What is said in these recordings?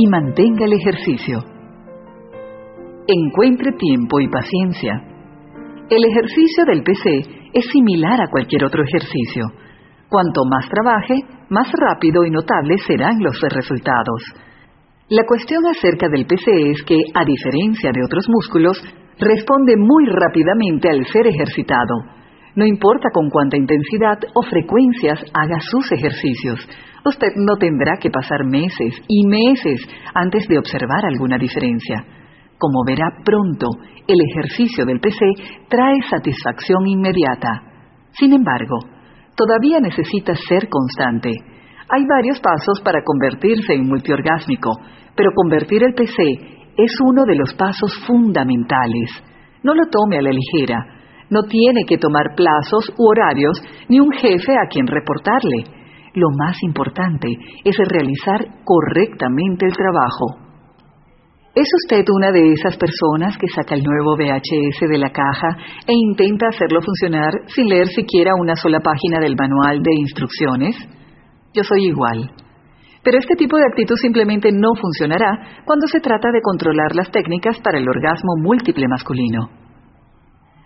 y mantenga el ejercicio. Encuentre tiempo y paciencia. El ejercicio del PC es similar a cualquier otro ejercicio. Cuanto más trabaje, más rápido y notable serán los resultados. La cuestión acerca del PC es que, a diferencia de otros músculos, responde muy rápidamente al ser ejercitado. No importa con cuánta intensidad o frecuencias haga sus ejercicios, usted no tendrá que pasar meses y meses antes de observar alguna diferencia. Como verá pronto, el ejercicio del PC trae satisfacción inmediata. Sin embargo, todavía necesita ser constante. Hay varios pasos para convertirse en multiorgásmico, pero convertir el PC es uno de los pasos fundamentales. No lo tome a la ligera. No tiene que tomar plazos u horarios ni un jefe a quien reportarle lo más importante es realizar correctamente el trabajo. ¿Es usted una de esas personas que saca el nuevo VHS de la caja e intenta hacerlo funcionar sin leer siquiera una sola página del manual de instrucciones? Yo soy igual. Pero este tipo de actitud simplemente no funcionará cuando se trata de controlar las técnicas para el orgasmo múltiple masculino.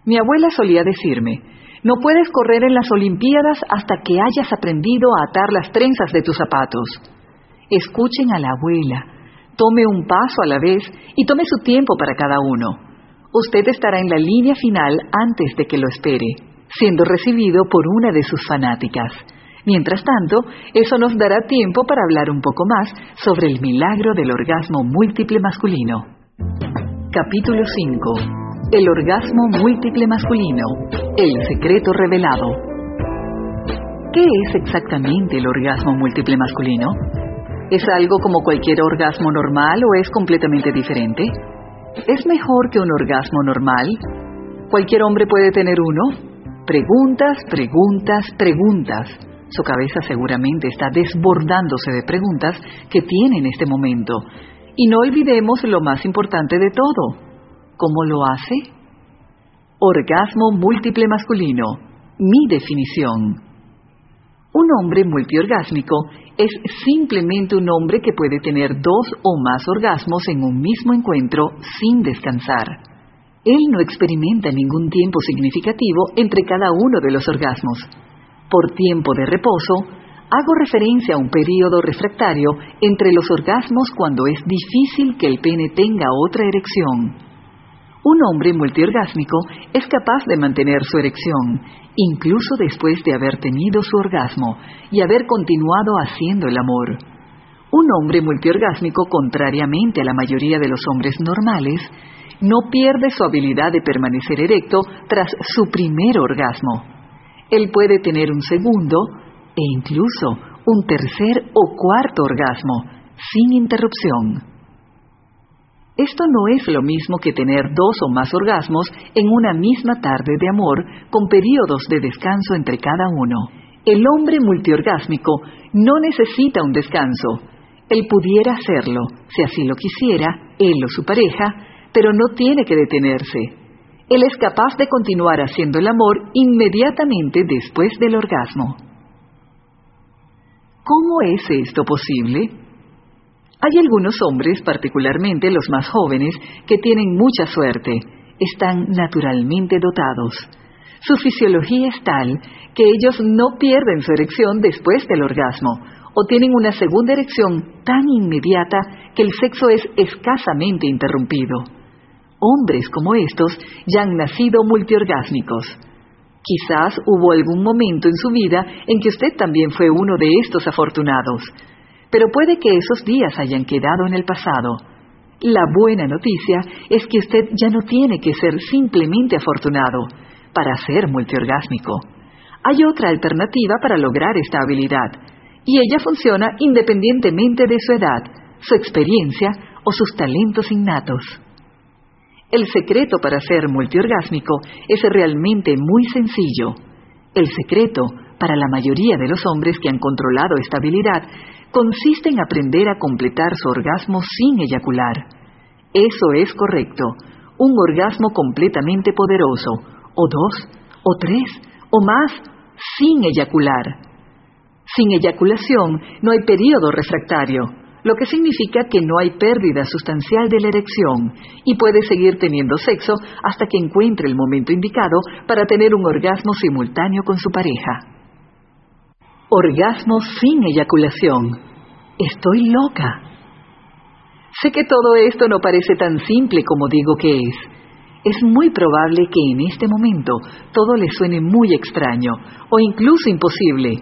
Mi abuela solía decirme, no puedes correr en las Olimpiadas hasta que hayas aprendido a atar las trenzas de tus zapatos. Escuchen a la abuela, tome un paso a la vez y tome su tiempo para cada uno. Usted estará en la línea final antes de que lo espere, siendo recibido por una de sus fanáticas. Mientras tanto, eso nos dará tiempo para hablar un poco más sobre el milagro del orgasmo múltiple masculino. Capítulo 5 el orgasmo múltiple masculino. El secreto revelado. ¿Qué es exactamente el orgasmo múltiple masculino? ¿Es algo como cualquier orgasmo normal o es completamente diferente? ¿Es mejor que un orgasmo normal? ¿Cualquier hombre puede tener uno? Preguntas, preguntas, preguntas. Su cabeza seguramente está desbordándose de preguntas que tiene en este momento. Y no olvidemos lo más importante de todo ¿Cómo lo hace? Orgasmo múltiple masculino. Mi definición. Un hombre multiorgásmico es simplemente un hombre que puede tener dos o más orgasmos en un mismo encuentro sin descansar. Él no experimenta ningún tiempo significativo entre cada uno de los orgasmos. Por tiempo de reposo, hago referencia a un periodo refractario entre los orgasmos cuando es difícil que el pene tenga otra erección. Un hombre multiorgásmico es capaz de mantener su erección, incluso después de haber tenido su orgasmo y haber continuado haciendo el amor. Un hombre multiorgásmico, contrariamente a la mayoría de los hombres normales, no pierde su habilidad de permanecer erecto tras su primer orgasmo. Él puede tener un segundo e incluso un tercer o cuarto orgasmo, sin interrupción. Esto no es lo mismo que tener dos o más orgasmos en una misma tarde de amor con periodos de descanso entre cada uno. El hombre multiorgásmico no necesita un descanso. Él pudiera hacerlo, si así lo quisiera, él o su pareja, pero no tiene que detenerse. Él es capaz de continuar haciendo el amor inmediatamente después del orgasmo. ¿Cómo es esto posible? Hay algunos hombres, particularmente los más jóvenes, que tienen mucha suerte, están naturalmente dotados. Su fisiología es tal que ellos no pierden su erección después del orgasmo o tienen una segunda erección tan inmediata que el sexo es escasamente interrumpido. Hombres como estos ya han nacido multiorgásmicos. Quizás hubo algún momento en su vida en que usted también fue uno de estos afortunados pero puede que esos días hayan quedado en el pasado. La buena noticia es que usted ya no tiene que ser simplemente afortunado para ser multiorgásmico. Hay otra alternativa para lograr esta habilidad, y ella funciona independientemente de su edad, su experiencia o sus talentos innatos. El secreto para ser multiorgásmico es realmente muy sencillo. El secreto, para la mayoría de los hombres que han controlado esta habilidad, consiste en aprender a completar su orgasmo sin eyacular. Eso es correcto, un orgasmo completamente poderoso, o dos, o tres, o más, sin eyacular. Sin eyaculación no hay periodo refractario, lo que significa que no hay pérdida sustancial de la erección y puede seguir teniendo sexo hasta que encuentre el momento indicado para tener un orgasmo simultáneo con su pareja. Orgasmo sin eyaculación. Estoy loca. Sé que todo esto no parece tan simple como digo que es. Es muy probable que en este momento todo le suene muy extraño o incluso imposible.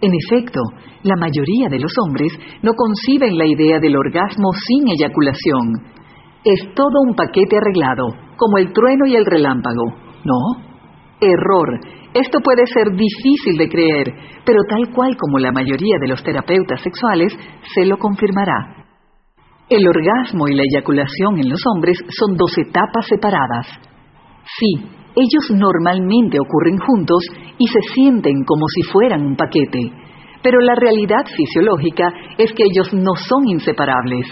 En efecto, la mayoría de los hombres no conciben la idea del orgasmo sin eyaculación. Es todo un paquete arreglado, como el trueno y el relámpago, ¿no? Error. Esto puede ser difícil de creer, pero tal cual como la mayoría de los terapeutas sexuales, se lo confirmará. El orgasmo y la eyaculación en los hombres son dos etapas separadas. Sí, ellos normalmente ocurren juntos y se sienten como si fueran un paquete, pero la realidad fisiológica es que ellos no son inseparables.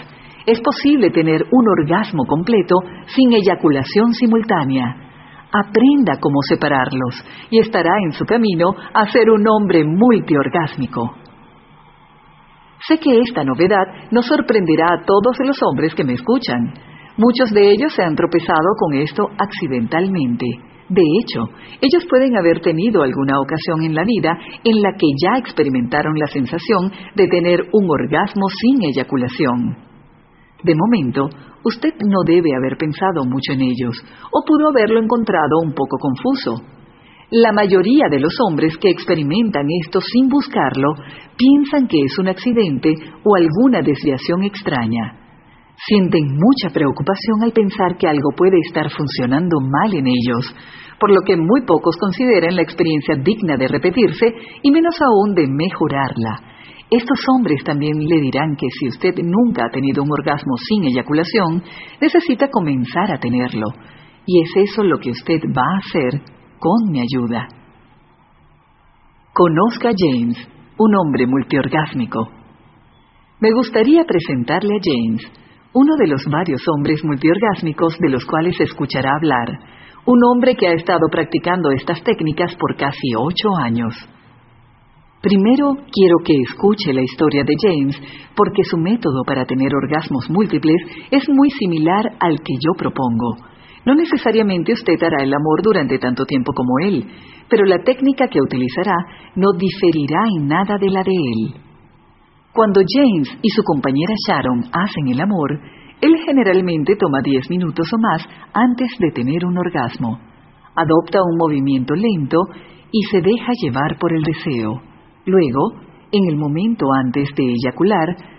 Es posible tener un orgasmo completo sin eyaculación simultánea. Aprenda cómo separarlos y estará en su camino a ser un hombre multiorgásmico. Sé que esta novedad no sorprenderá a todos los hombres que me escuchan. Muchos de ellos se han tropezado con esto accidentalmente. De hecho, ellos pueden haber tenido alguna ocasión en la vida en la que ya experimentaron la sensación de tener un orgasmo sin eyaculación. De momento, usted no debe haber pensado mucho en ellos, o pudo haberlo encontrado un poco confuso. La mayoría de los hombres que experimentan esto sin buscarlo piensan que es un accidente o alguna desviación extraña. Sienten mucha preocupación al pensar que algo puede estar funcionando mal en ellos, por lo que muy pocos consideran la experiencia digna de repetirse y menos aún de mejorarla. Estos hombres también le dirán que si usted nunca ha tenido un orgasmo sin eyaculación, necesita comenzar a tenerlo. Y es eso lo que usted va a hacer con mi ayuda. Conozca a James, un hombre multiorgásmico. Me gustaría presentarle a James, uno de los varios hombres multiorgásmicos de los cuales escuchará hablar, un hombre que ha estado practicando estas técnicas por casi ocho años. Primero quiero que escuche la historia de James, porque su método para tener orgasmos múltiples es muy similar al que yo propongo. No necesariamente usted hará el amor durante tanto tiempo como él, pero la técnica que utilizará no diferirá en nada de la de él. Cuando James y su compañera Sharon hacen el amor, él generalmente toma 10 minutos o más antes de tener un orgasmo. Adopta un movimiento lento y se deja llevar por el deseo. Luego, en el momento antes de eyacular,